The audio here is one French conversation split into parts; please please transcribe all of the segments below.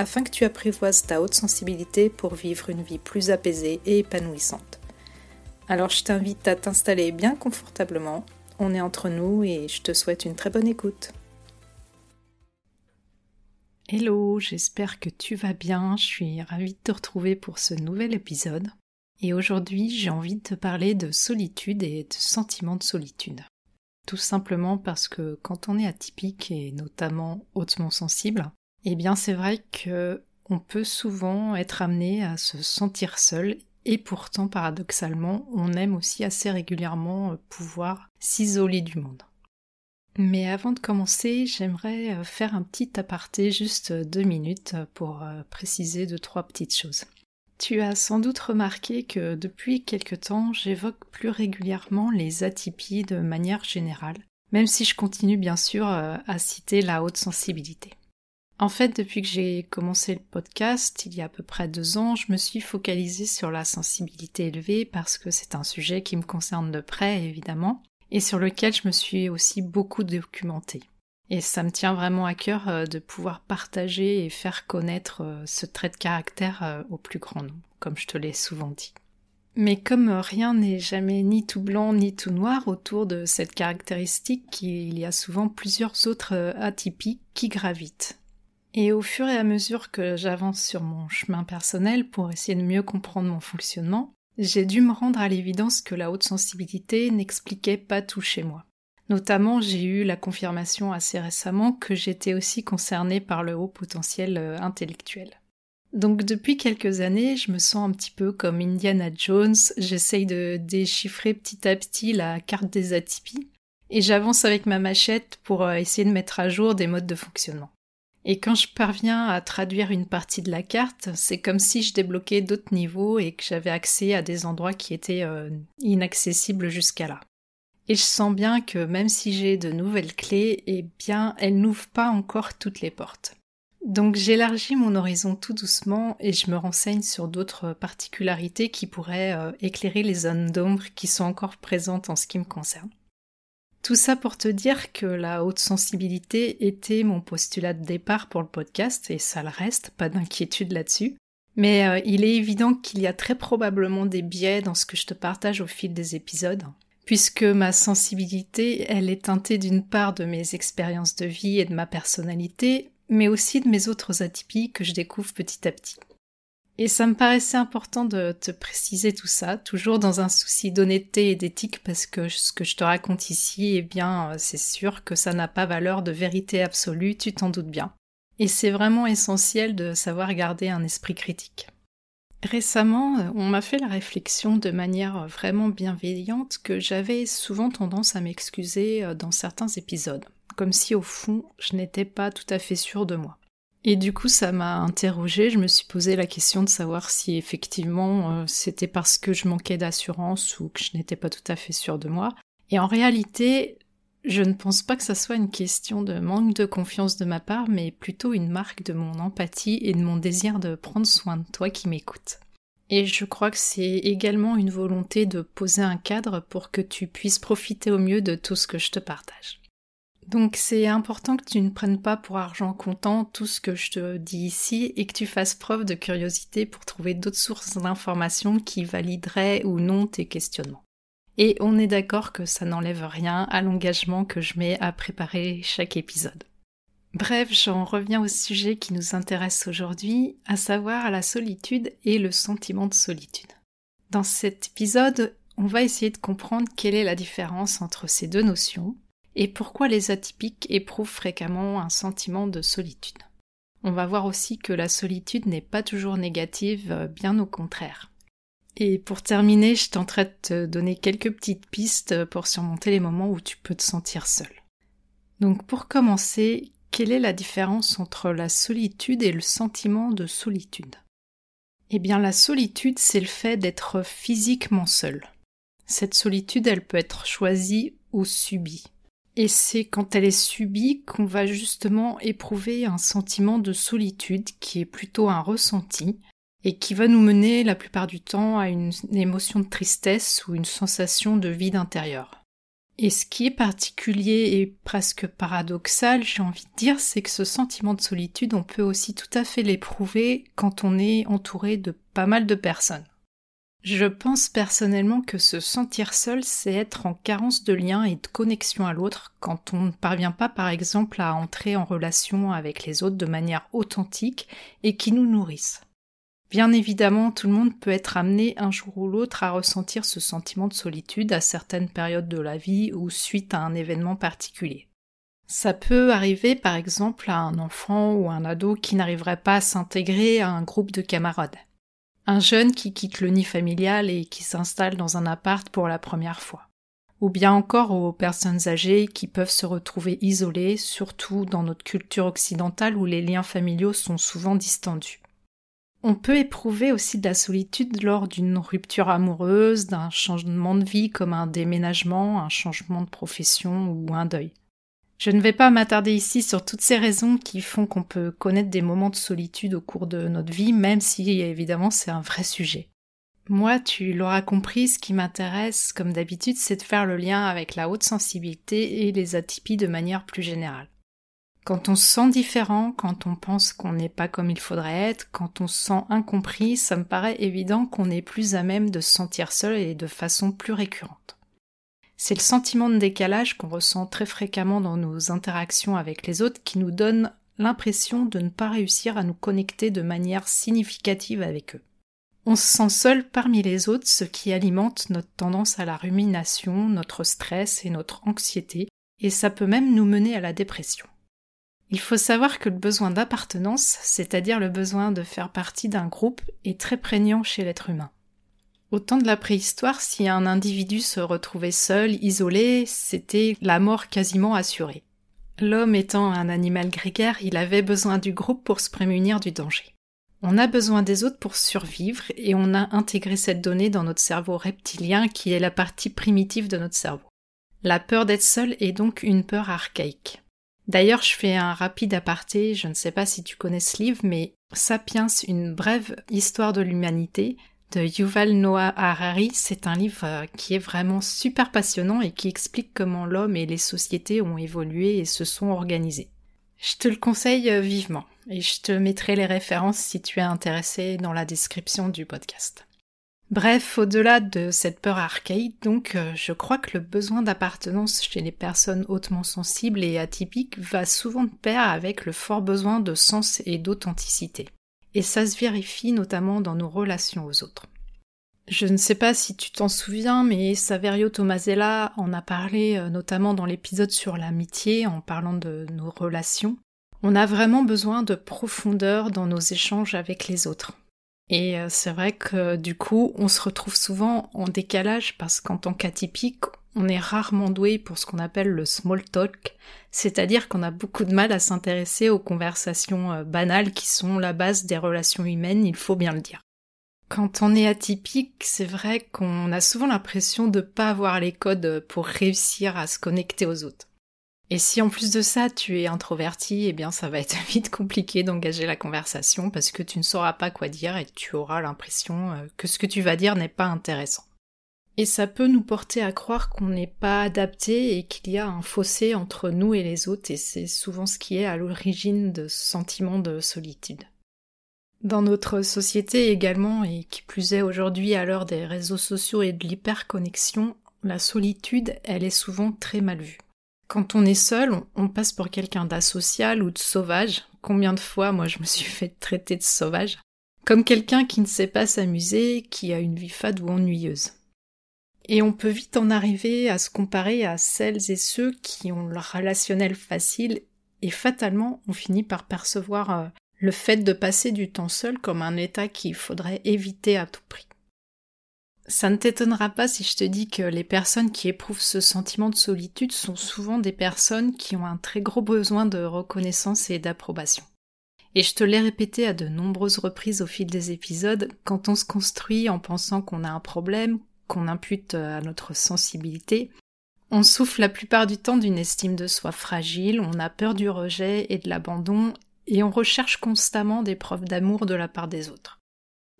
afin que tu apprivoises ta haute sensibilité pour vivre une vie plus apaisée et épanouissante. Alors je t'invite à t'installer bien confortablement, on est entre nous et je te souhaite une très bonne écoute. Hello, j'espère que tu vas bien, je suis ravie de te retrouver pour ce nouvel épisode. Et aujourd'hui j'ai envie de te parler de solitude et de sentiment de solitude. Tout simplement parce que quand on est atypique et notamment hautement sensible, eh bien, c'est vrai que on peut souvent être amené à se sentir seul et pourtant, paradoxalement, on aime aussi assez régulièrement euh, pouvoir s'isoler du monde. Mais avant de commencer, j'aimerais euh, faire un petit aparté, juste deux minutes, pour euh, préciser deux, trois petites choses. Tu as sans doute remarqué que depuis quelque temps, j'évoque plus régulièrement les atypies de manière générale, même si je continue bien sûr à citer la haute sensibilité. En fait, depuis que j'ai commencé le podcast, il y a à peu près deux ans, je me suis focalisée sur la sensibilité élevée parce que c'est un sujet qui me concerne de près, évidemment, et sur lequel je me suis aussi beaucoup documentée. Et ça me tient vraiment à cœur euh, de pouvoir partager et faire connaître euh, ce trait de caractère euh, au plus grand nombre, comme je te l'ai souvent dit. Mais comme rien n'est jamais ni tout blanc ni tout noir autour de cette caractéristique, il y a souvent plusieurs autres atypiques qui gravitent. Et au fur et à mesure que j'avance sur mon chemin personnel pour essayer de mieux comprendre mon fonctionnement, j'ai dû me rendre à l'évidence que la haute sensibilité n'expliquait pas tout chez moi. Notamment, j'ai eu la confirmation assez récemment que j'étais aussi concernée par le haut potentiel euh, intellectuel. Donc depuis quelques années, je me sens un petit peu comme Indiana Jones, j'essaye de déchiffrer petit à petit la carte des atypies, et j'avance avec ma machette pour euh, essayer de mettre à jour des modes de fonctionnement. Et quand je parviens à traduire une partie de la carte, c'est comme si je débloquais d'autres niveaux et que j'avais accès à des endroits qui étaient euh, inaccessibles jusqu'à là. Et je sens bien que même si j'ai de nouvelles clés, eh bien, elles n'ouvrent pas encore toutes les portes. Donc j'élargis mon horizon tout doucement et je me renseigne sur d'autres particularités qui pourraient euh, éclairer les zones d'ombre qui sont encore présentes en ce qui me concerne. Tout ça pour te dire que la haute sensibilité était mon postulat de départ pour le podcast, et ça le reste, pas d'inquiétude là-dessus. Mais euh, il est évident qu'il y a très probablement des biais dans ce que je te partage au fil des épisodes, puisque ma sensibilité, elle est teintée d'une part de mes expériences de vie et de ma personnalité, mais aussi de mes autres atypies que je découvre petit à petit. Et ça me paraissait important de te préciser tout ça, toujours dans un souci d'honnêteté et d'éthique, parce que ce que je te raconte ici, eh bien, c'est sûr que ça n'a pas valeur de vérité absolue, tu t'en doutes bien. Et c'est vraiment essentiel de savoir garder un esprit critique. Récemment, on m'a fait la réflexion de manière vraiment bienveillante que j'avais souvent tendance à m'excuser dans certains épisodes, comme si au fond je n'étais pas tout à fait sûre de moi. Et du coup, ça m'a interrogée. Je me suis posé la question de savoir si effectivement euh, c'était parce que je manquais d'assurance ou que je n'étais pas tout à fait sûre de moi. Et en réalité, je ne pense pas que ça soit une question de manque de confiance de ma part, mais plutôt une marque de mon empathie et de mon désir de prendre soin de toi qui m'écoute. Et je crois que c'est également une volonté de poser un cadre pour que tu puisses profiter au mieux de tout ce que je te partage. Donc c'est important que tu ne prennes pas pour argent comptant tout ce que je te dis ici et que tu fasses preuve de curiosité pour trouver d'autres sources d'informations qui valideraient ou non tes questionnements. Et on est d'accord que ça n'enlève rien à l'engagement que je mets à préparer chaque épisode. Bref, j'en reviens au sujet qui nous intéresse aujourd'hui, à savoir la solitude et le sentiment de solitude. Dans cet épisode, on va essayer de comprendre quelle est la différence entre ces deux notions, et pourquoi les atypiques éprouvent fréquemment un sentiment de solitude? On va voir aussi que la solitude n'est pas toujours négative, euh, bien au contraire. Et pour terminer, je tenterai de te donner quelques petites pistes pour surmonter les moments où tu peux te sentir seul. Donc pour commencer, quelle est la différence entre la solitude et le sentiment de solitude? Eh bien la solitude, c'est le fait d'être physiquement seul. Cette solitude, elle peut être choisie ou subie. Et c'est quand elle est subie qu'on va justement éprouver un sentiment de solitude qui est plutôt un ressenti et qui va nous mener la plupart du temps à une émotion de tristesse ou une sensation de vide intérieur. Et ce qui est particulier et presque paradoxal, j'ai envie de dire, c'est que ce sentiment de solitude, on peut aussi tout à fait l'éprouver quand on est entouré de pas mal de personnes. Je pense personnellement que se sentir seul, c'est être en carence de lien et de connexion à l'autre quand on ne parvient pas par exemple à entrer en relation avec les autres de manière authentique et qui nous nourrissent. Bien évidemment, tout le monde peut être amené un jour ou l'autre à ressentir ce sentiment de solitude à certaines périodes de la vie ou suite à un événement particulier. Ça peut arriver par exemple à un enfant ou un ado qui n'arriverait pas à s'intégrer à un groupe de camarades. Un jeune qui quitte le nid familial et qui s'installe dans un appart pour la première fois. Ou bien encore aux personnes âgées qui peuvent se retrouver isolées, surtout dans notre culture occidentale où les liens familiaux sont souvent distendus. On peut éprouver aussi de la solitude lors d'une rupture amoureuse, d'un changement de vie comme un déménagement, un changement de profession ou un deuil. Je ne vais pas m'attarder ici sur toutes ces raisons qui font qu'on peut connaître des moments de solitude au cours de notre vie, même si évidemment c'est un vrai sujet. Moi, tu l'auras compris, ce qui m'intéresse, comme d'habitude, c'est de faire le lien avec la haute sensibilité et les atypies de manière plus générale. Quand on se sent différent, quand on pense qu'on n'est pas comme il faudrait être, quand on se sent incompris, ça me paraît évident qu'on est plus à même de se sentir seul et de façon plus récurrente. C'est le sentiment de décalage qu'on ressent très fréquemment dans nos interactions avec les autres qui nous donne l'impression de ne pas réussir à nous connecter de manière significative avec eux. On se sent seul parmi les autres, ce qui alimente notre tendance à la rumination, notre stress et notre anxiété, et ça peut même nous mener à la dépression. Il faut savoir que le besoin d'appartenance, c'est-à-dire le besoin de faire partie d'un groupe, est très prégnant chez l'être humain. Au temps de la préhistoire, si un individu se retrouvait seul, isolé, c'était la mort quasiment assurée. L'homme étant un animal grégaire, il avait besoin du groupe pour se prémunir du danger. On a besoin des autres pour survivre et on a intégré cette donnée dans notre cerveau reptilien qui est la partie primitive de notre cerveau. La peur d'être seul est donc une peur archaïque. D'ailleurs, je fais un rapide aparté, je ne sais pas si tu connais ce livre, mais Sapiens, une brève histoire de l'humanité de Yuval Noah Harari, c'est un livre euh, qui est vraiment super passionnant et qui explique comment l'homme et les sociétés ont évolué et se sont organisés. Je te le conseille euh, vivement et je te mettrai les références si tu es intéressé dans la description du podcast. Bref, au-delà de cette peur archaïque, donc, euh, je crois que le besoin d'appartenance chez les personnes hautement sensibles et atypiques va souvent de pair avec le fort besoin de sens et d'authenticité. Et ça se vérifie notamment dans nos relations aux autres. Je ne sais pas si tu t'en souviens, mais Saverio Tomasella en a parlé euh, notamment dans l'épisode sur l'amitié en parlant de nos relations. On a vraiment besoin de profondeur dans nos échanges avec les autres. Et euh, c'est vrai que du coup, on se retrouve souvent en décalage parce qu'en tant qu'atypique, on est rarement doué pour ce qu'on appelle le small talk, c'est-à-dire qu'on a beaucoup de mal à s'intéresser aux conversations euh, banales qui sont la base des relations humaines, il faut bien le dire. Quand on est atypique, c'est vrai qu'on a souvent l'impression de pas avoir les codes pour réussir à se connecter aux autres. Et si en plus de ça tu es introverti, eh bien ça va être vite compliqué d'engager la conversation parce que tu ne sauras pas quoi dire et tu auras l'impression euh, que ce que tu vas dire n'est pas intéressant. Et ça peut nous porter à croire qu'on n'est pas adapté et qu'il y a un fossé entre nous et les autres et c'est souvent ce qui est à l'origine de ce sentiment de solitude. Dans notre société également, et qui plus est aujourd'hui à l'heure des réseaux sociaux et de l'hyperconnexion, la solitude, elle est souvent très mal vue. Quand on est seul, on, passe pour quelqu'un d'asocial ou de sauvage. Combien de fois, moi, je me suis fait traiter de sauvage? Comme quelqu'un qui ne sait pas s'amuser, qui a une vie fade ou ennuyeuse. Et on peut vite en arriver à se comparer à celles et ceux qui ont le relationnel facile et fatalement on finit par percevoir euh, le fait de passer du temps seul comme un état qu'il faudrait éviter à tout prix. Ça ne t'étonnera pas si je te dis que les personnes qui éprouvent ce sentiment de solitude sont souvent des personnes qui ont un très gros besoin de reconnaissance et d'approbation. Et je te l'ai répété à de nombreuses reprises au fil des épisodes, quand on se construit en pensant qu'on a un problème, qu'on impute à notre sensibilité, on souffle la plupart du temps d'une estime de soi fragile, on a peur du rejet et de l'abandon, et on recherche constamment des preuves d'amour de la part des autres.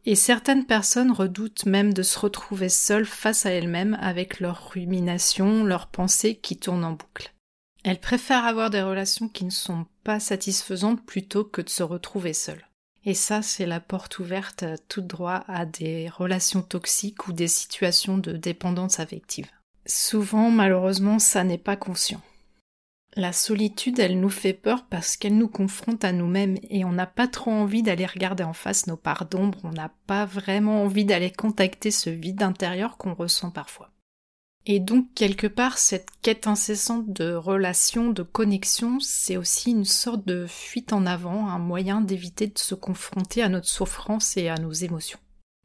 Et certaines personnes redoutent même de se retrouver seules face à elles-mêmes avec leurs ruminations, leurs pensées qui tournent en boucle. Elles préfèrent avoir des relations qui ne sont pas satisfaisantes plutôt que de se retrouver seules. Et ça, c'est la porte ouverte tout droit à des relations toxiques ou des situations de dépendance affective. Souvent, malheureusement, ça n'est pas conscient. La solitude, elle nous fait peur parce qu'elle nous confronte à nous-mêmes et on n'a pas trop envie d'aller regarder en face nos parts d'ombre, on n'a pas vraiment envie d'aller contacter ce vide intérieur qu'on ressent parfois. Et donc, quelque part, cette quête incessante de relations, de connexion, c'est aussi une sorte de fuite en avant, un moyen d'éviter de se confronter à notre souffrance et à nos émotions.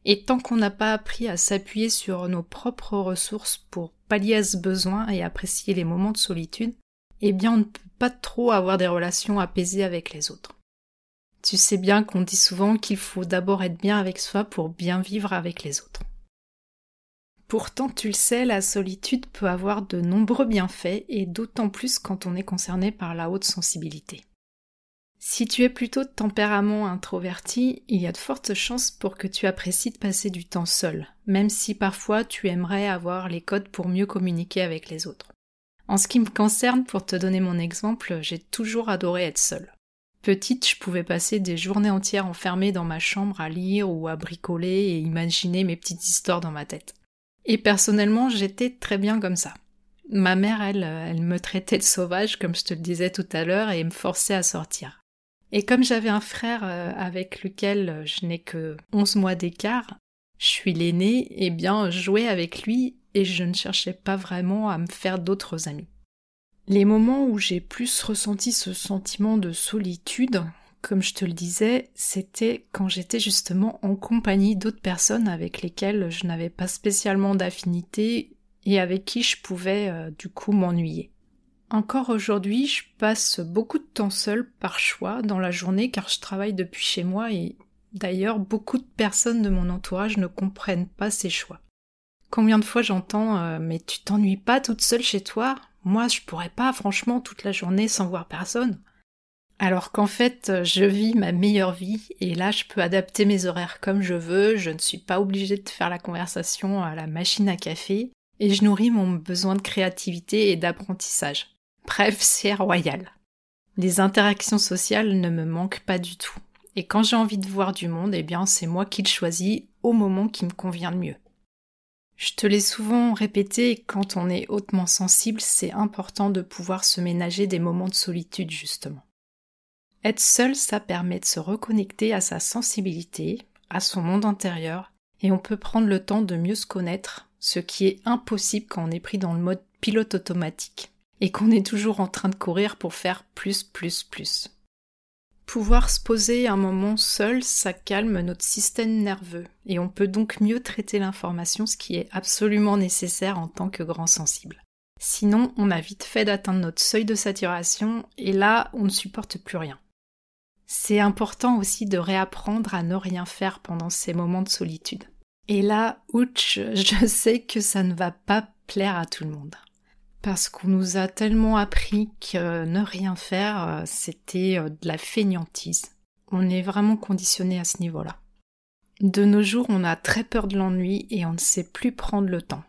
Et tant qu'on n'a pas appris à s'appuyer sur nos propres ressources pour pallier à ce besoin et apprécier les moments de solitude, eh bien on ne peut pas trop avoir des relations apaisées avec les autres. Tu sais bien qu'on dit souvent qu'il faut d'abord être bien avec soi pour bien vivre avec les autres. Pourtant, tu le sais, la solitude peut avoir de nombreux bienfaits et d'autant plus quand on est concerné par la haute sensibilité. Si tu es plutôt de tempérament introverti, il y a de fortes chances pour que tu apprécies de passer du temps seul, même si parfois tu aimerais avoir les codes pour mieux communiquer avec les autres. En ce qui me concerne, pour te donner mon exemple, j'ai toujours adoré être seule. Petite, je pouvais passer des journées entières enfermée dans ma chambre à lire ou à bricoler et imaginer mes petites histoires dans ma tête. Et personnellement, j'étais très bien comme ça. Ma mère, elle, elle me traitait de sauvage, comme je te le disais tout à l'heure, et me forçait à sortir. Et comme j'avais un frère euh, avec lequel je n'ai que 11 mois d'écart, je suis l'aîné, et eh bien, jouer avec lui et je ne cherchais pas vraiment à me faire d'autres amis. Les moments où j'ai plus ressenti ce sentiment de solitude, comme je te le disais, c'était quand j'étais justement en compagnie d'autres personnes avec lesquelles je n'avais pas spécialement d'affinité et avec qui je pouvais euh, du coup m'ennuyer. Encore aujourd'hui, je passe beaucoup de temps seul par choix dans la journée car je travaille depuis chez moi et d'ailleurs beaucoup de personnes de mon entourage ne comprennent pas ces choix. Combien de fois j'entends euh, mais tu t'ennuies pas toute seule chez toi? Moi je pourrais pas franchement toute la journée sans voir personne. Alors qu'en fait je vis ma meilleure vie et là je peux adapter mes horaires comme je veux, je ne suis pas obligée de faire la conversation à la machine à café et je nourris mon besoin de créativité et d'apprentissage. Bref, c'est royal. Les interactions sociales ne me manquent pas du tout. Et quand j'ai envie de voir du monde, eh bien c'est moi qui le choisis au moment qui me convient le mieux. Je te l'ai souvent répété, quand on est hautement sensible, c'est important de pouvoir se ménager des moments de solitude justement. Être seul, ça permet de se reconnecter à sa sensibilité, à son monde intérieur, et on peut prendre le temps de mieux se connaître, ce qui est impossible quand on est pris dans le mode pilote automatique et qu'on est toujours en train de courir pour faire plus, plus, plus. Pouvoir se poser un moment seul, ça calme notre système nerveux, et on peut donc mieux traiter l'information, ce qui est absolument nécessaire en tant que grand sensible. Sinon, on a vite fait d'atteindre notre seuil de saturation, et là, on ne supporte plus rien. C'est important aussi de réapprendre à ne rien faire pendant ces moments de solitude. Et là, ouch, je sais que ça ne va pas plaire à tout le monde parce qu'on nous a tellement appris que ne rien faire, euh, c'était euh, de la fainéantise. On est vraiment conditionné à ce niveau-là. De nos jours, on a très peur de l'ennui et on ne sait plus prendre le temps.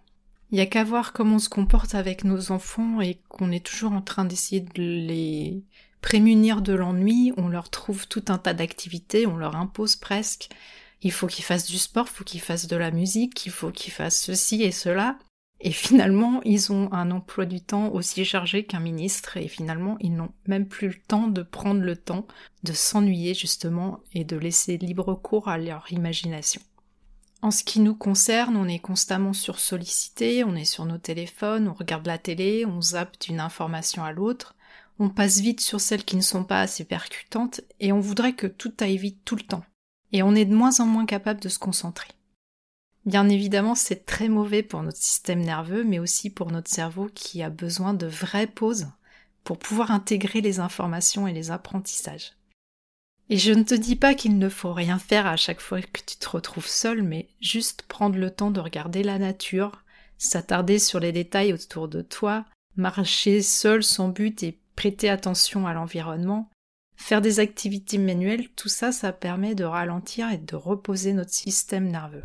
Il n'y a qu'à voir comment on se comporte avec nos enfants et qu'on est toujours en train d'essayer de les prémunir de l'ennui, on leur trouve tout un tas d'activités, on leur impose presque. Il faut qu'ils fassent du sport, il faut qu'ils fassent de la musique, il faut qu'ils fassent ceci et cela. Et finalement, ils ont un emploi du temps aussi chargé qu'un ministre, et finalement, ils n'ont même plus le temps de prendre le temps de s'ennuyer justement et de laisser libre cours à leur imagination. En ce qui nous concerne, on est constamment sursollicité, on est sur nos téléphones, on regarde la télé, on zappe d'une information à l'autre, on passe vite sur celles qui ne sont pas assez percutantes, et on voudrait que tout aille vite tout le temps. Et on est de moins en moins capable de se concentrer. Bien évidemment, c'est très mauvais pour notre système nerveux, mais aussi pour notre cerveau qui a besoin de vraies pauses pour pouvoir intégrer les informations et les apprentissages. Et je ne te dis pas qu'il ne faut rien faire à chaque fois que tu te retrouves seul, mais juste prendre le temps de regarder la nature, s'attarder sur les détails autour de toi, marcher seul sans but et prêter attention à l'environnement, faire des activités manuelles, tout ça, ça permet de ralentir et de reposer notre système nerveux.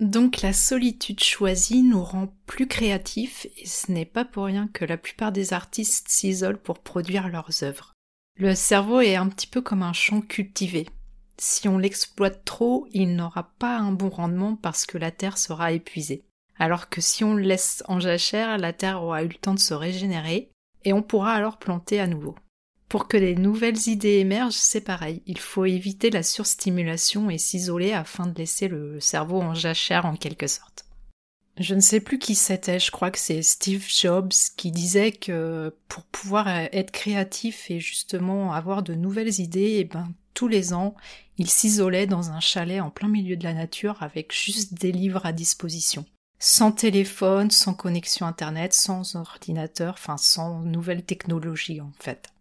Donc la solitude choisie nous rend plus créatifs et ce n'est pas pour rien que la plupart des artistes s'isolent pour produire leurs œuvres. Le cerveau est un petit peu comme un champ cultivé. Si on l'exploite trop, il n'aura pas un bon rendement parce que la terre sera épuisée. Alors que si on le laisse en jachère, la terre aura eu le temps de se régénérer et on pourra alors planter à nouveau. Pour que des nouvelles idées émergent, c'est pareil, il faut éviter la surstimulation et s'isoler afin de laisser le cerveau en jachère en quelque sorte. Je ne sais plus qui c'était, je crois que c'est Steve Jobs qui disait que pour pouvoir être créatif et justement avoir de nouvelles idées, eh ben, tous les ans, il s'isolait dans un chalet en plein milieu de la nature avec juste des livres à disposition. Sans téléphone, sans connexion internet, sans ordinateur, enfin sans nouvelles technologies en fait.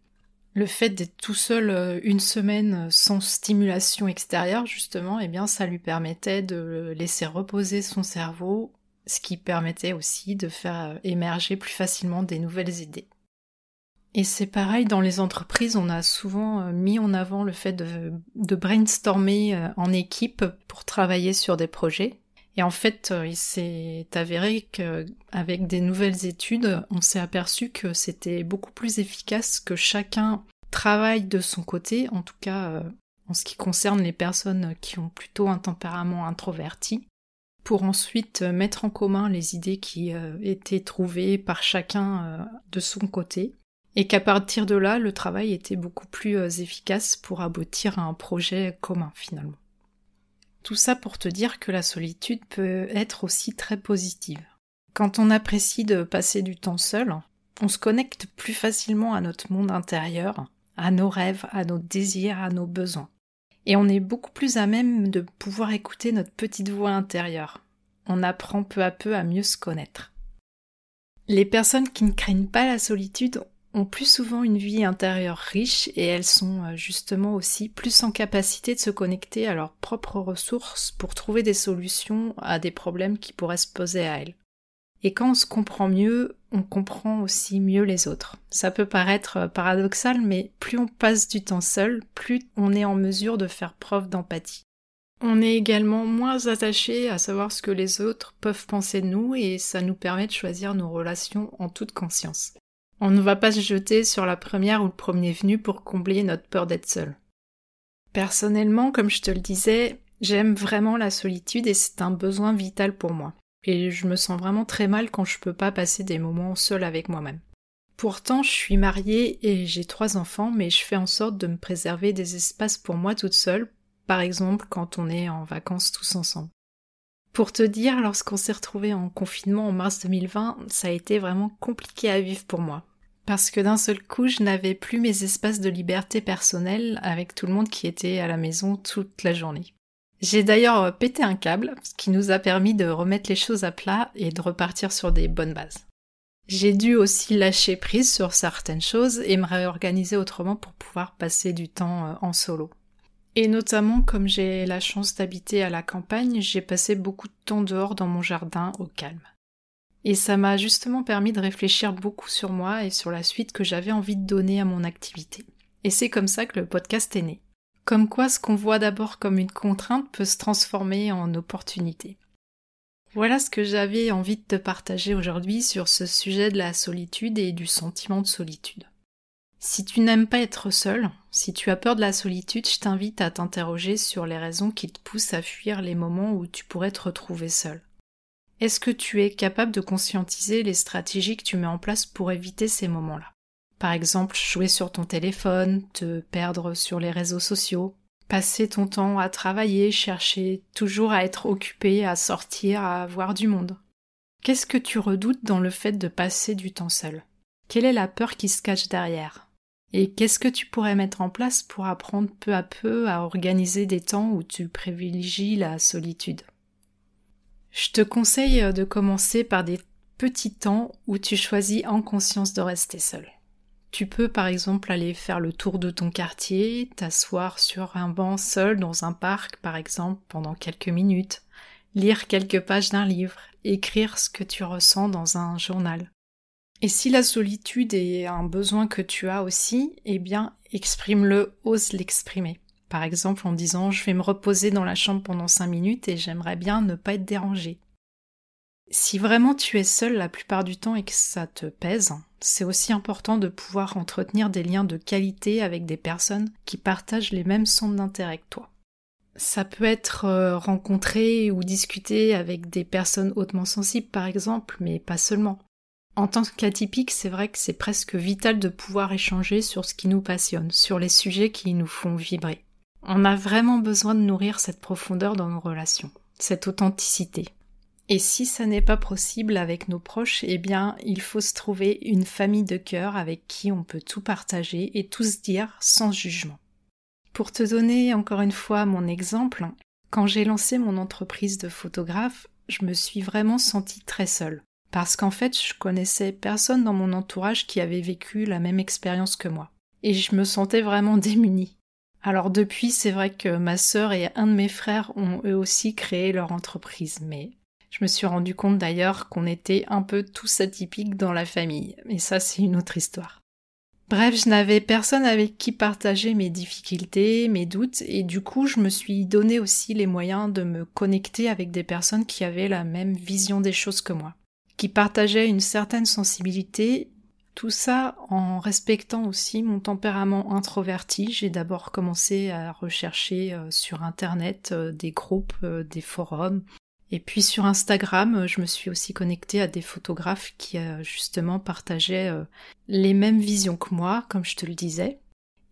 Le fait d'être tout seul euh, une semaine sans stimulation extérieure, justement, eh bien, ça lui permettait de laisser reposer son cerveau, ce qui permettait aussi de faire euh, émerger plus facilement des nouvelles idées. Et c'est pareil dans les entreprises, on a souvent euh, mis en avant le fait de brainstormer en équipe pour travailler sur des projets. Et en fait, il s'est avéré qu'avec des nouvelles études, on s'est aperçu que c'était beaucoup plus efficace que chacun travaille de son côté, en tout cas euh, en ce qui concerne les personnes qui ont plutôt un tempérament introverti, pour ensuite mettre en commun les idées qui euh, étaient trouvées par chacun euh, de son côté, et qu'à partir de là, le travail était beaucoup plus efficace pour aboutir à un projet commun finalement. Tout ça pour te dire que la solitude peut être aussi très positive. Quand on apprécie de passer du temps seul, on se connecte plus facilement à notre monde intérieur, à nos rêves, à nos désirs, à nos besoins. Et on est beaucoup plus à même de pouvoir écouter notre petite voix intérieure. On apprend peu à peu à mieux se connaître. Les personnes qui ne craignent pas la solitude ont plus souvent une vie intérieure riche et elles sont euh, justement aussi plus en capacité de se connecter à leurs propres ressources pour trouver des solutions à des problèmes qui pourraient se poser à elles. Et quand on se comprend mieux, on comprend aussi mieux les autres. Ça peut paraître euh, paradoxal, mais plus on passe du temps seul, plus on est en mesure de faire preuve d'empathie. On est également moins attaché à savoir ce que les autres peuvent penser de nous et ça nous permet de choisir nos relations en toute conscience. On ne va pas se jeter sur la première ou le premier venu pour combler notre peur d'être seul. Personnellement, comme je te le disais, j'aime vraiment la solitude et c'est un besoin vital pour moi. Et je me sens vraiment très mal quand je peux pas passer des moments seuls avec moi-même. Pourtant, je suis mariée et j'ai trois enfants, mais je fais en sorte de me préserver des espaces pour moi toute seule, par exemple quand on est en vacances tous ensemble. Pour te dire, lorsqu'on s'est retrouvé en confinement en mars 2020, ça a été vraiment compliqué à vivre pour moi parce que d'un seul coup, je n'avais plus mes espaces de liberté personnelle avec tout le monde qui était à la maison toute la journée. J'ai d'ailleurs pété un câble, ce qui nous a permis de remettre les choses à plat et de repartir sur des bonnes bases. J'ai dû aussi lâcher prise sur certaines choses et me réorganiser autrement pour pouvoir passer du temps euh, en solo. Et notamment, comme j'ai la chance d'habiter à la campagne, j'ai passé beaucoup de temps dehors dans mon jardin au calme. Et ça m'a justement permis de réfléchir beaucoup sur moi et sur la suite que j'avais envie de donner à mon activité. Et c'est comme ça que le podcast est né. Comme quoi ce qu'on voit d'abord comme une contrainte peut se transformer en opportunité. Voilà ce que j'avais envie de te partager aujourd'hui sur ce sujet de la solitude et du sentiment de solitude. Si tu n'aimes pas être seul, si tu as peur de la solitude, je t'invite à t'interroger sur les raisons qui te poussent à fuir les moments où tu pourrais te retrouver seul. Est-ce que tu es capable de conscientiser les stratégies que tu mets en place pour éviter ces moments-là? Par exemple, jouer sur ton téléphone, te perdre sur les réseaux sociaux, passer ton temps à travailler, chercher toujours à être occupé, à sortir, à voir du monde. Qu'est-ce que tu redoutes dans le fait de passer du temps seul? Quelle est la peur qui se cache derrière? Et qu'est-ce que tu pourrais mettre en place pour apprendre peu à peu à organiser des temps où tu privilégies la solitude? Je te conseille euh, de commencer par des petits temps où tu choisis en conscience de rester seul. Tu peux par exemple aller faire le tour de ton quartier, t'asseoir sur un banc seul dans un parc par exemple pendant quelques minutes, lire quelques pages d'un livre, écrire ce que tu ressens dans un journal. Et si la solitude est un besoin que tu as aussi, eh bien exprime-le, ose l'exprimer. Par exemple en disant je vais me reposer dans la chambre pendant cinq minutes et j'aimerais bien ne pas être dérangé. Si vraiment tu es seul la plupart du temps et que ça te pèse, c'est aussi important de pouvoir entretenir des liens de qualité avec des personnes qui partagent les mêmes centres d'intérêt que toi. Ça peut être euh, rencontrer ou discuter avec des personnes hautement sensibles par exemple, mais pas seulement. En tant qu'atypique, c'est vrai que c'est presque vital de pouvoir échanger sur ce qui nous passionne, sur les sujets qui nous font vibrer. On a vraiment besoin de nourrir cette profondeur dans nos relations, cette authenticité. Et si ça n'est pas possible avec nos proches, eh bien, il faut se trouver une famille de cœur avec qui on peut tout partager et tout se dire sans jugement. Pour te donner encore une fois mon exemple, quand j'ai lancé mon entreprise de photographe, je me suis vraiment sentie très seule. Parce qu'en fait, je connaissais personne dans mon entourage qui avait vécu la même expérience que moi. Et je me sentais vraiment démunie. Alors depuis, c'est vrai que ma sœur et un de mes frères ont eux aussi créé leur entreprise, mais je me suis rendu compte d'ailleurs qu'on était un peu tous atypiques dans la famille, mais ça c'est une autre histoire. Bref, je n'avais personne avec qui partager mes difficultés, mes doutes, et du coup je me suis donné aussi les moyens de me connecter avec des personnes qui avaient la même vision des choses que moi, qui partageaient une certaine sensibilité, tout ça en respectant aussi mon tempérament introverti. J'ai d'abord commencé à rechercher euh, sur Internet euh, des groupes, euh, des forums, et puis sur Instagram, je me suis aussi connectée à des photographes qui justement partageaient les mêmes visions que moi, comme je te le disais.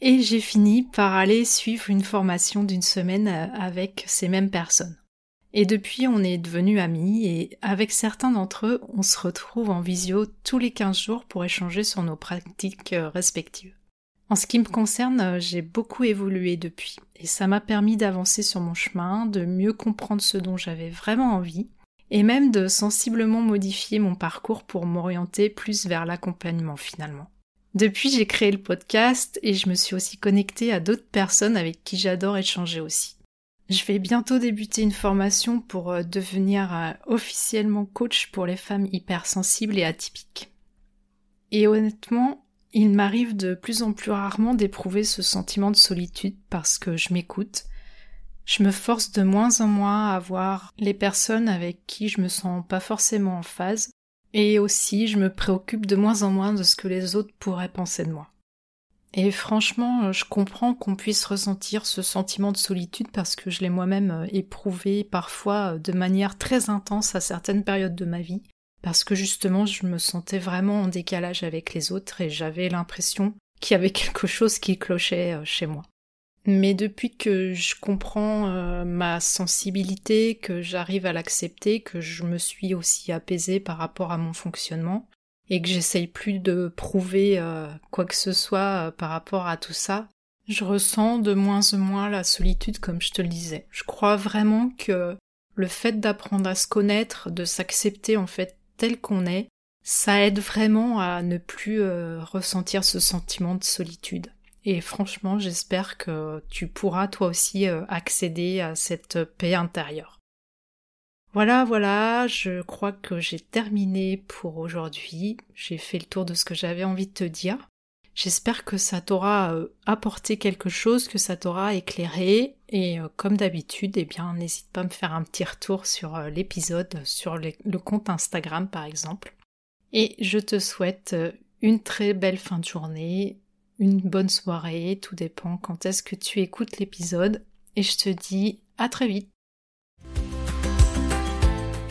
Et j'ai fini par aller suivre une formation d'une semaine avec ces mêmes personnes. Et depuis, on est devenus amis et avec certains d'entre eux, on se retrouve en visio tous les 15 jours pour échanger sur nos pratiques respectives. En ce qui me concerne, euh, j'ai beaucoup évolué depuis, et ça m'a permis d'avancer sur mon chemin, de mieux comprendre ce dont j'avais vraiment envie, et même de sensiblement modifier mon parcours pour m'orienter plus vers l'accompagnement finalement. Depuis, j'ai créé le podcast et je me suis aussi connectée à d'autres personnes avec qui j'adore échanger aussi. Je vais bientôt débuter une formation pour euh, devenir euh, officiellement coach pour les femmes hypersensibles et atypiques. Et honnêtement, il m'arrive de plus en plus rarement d'éprouver ce sentiment de solitude parce que je m'écoute. Je me force de moins en moins à voir les personnes avec qui je me sens pas forcément en phase, et aussi je me préoccupe de moins en moins de ce que les autres pourraient penser de moi. Et franchement, je comprends qu'on puisse ressentir ce sentiment de solitude parce que je l'ai moi-même éprouvé parfois de manière très intense à certaines périodes de ma vie, parce que justement je me sentais vraiment en décalage avec les autres et j'avais l'impression qu'il y avait quelque chose qui clochait euh, chez moi. Mais depuis que je comprends euh, ma sensibilité, que j'arrive à l'accepter, que je me suis aussi apaisée par rapport à mon fonctionnement, et que j'essaye plus de prouver euh, quoi que ce soit par rapport à tout ça, je ressens de moins en moins la solitude comme je te le disais. Je crois vraiment que le fait d'apprendre à se connaître, de s'accepter en fait tel qu'on est, ça aide vraiment à ne plus euh, ressentir ce sentiment de solitude. Et franchement, j'espère que tu pourras toi aussi euh, accéder à cette paix intérieure. Voilà, voilà, je crois que j'ai terminé pour aujourd'hui. J'ai fait le tour de ce que j'avais envie de te dire. J'espère que ça t'aura euh, apporté quelque chose, que ça t'aura éclairé. Et euh, comme d'habitude, eh bien, n'hésite pas à me faire un petit retour sur euh, l'épisode, sur le compte Instagram par exemple. Et je te souhaite une très belle fin de journée, une bonne soirée, tout dépend quand est-ce que tu écoutes l'épisode. Et je te dis à très vite.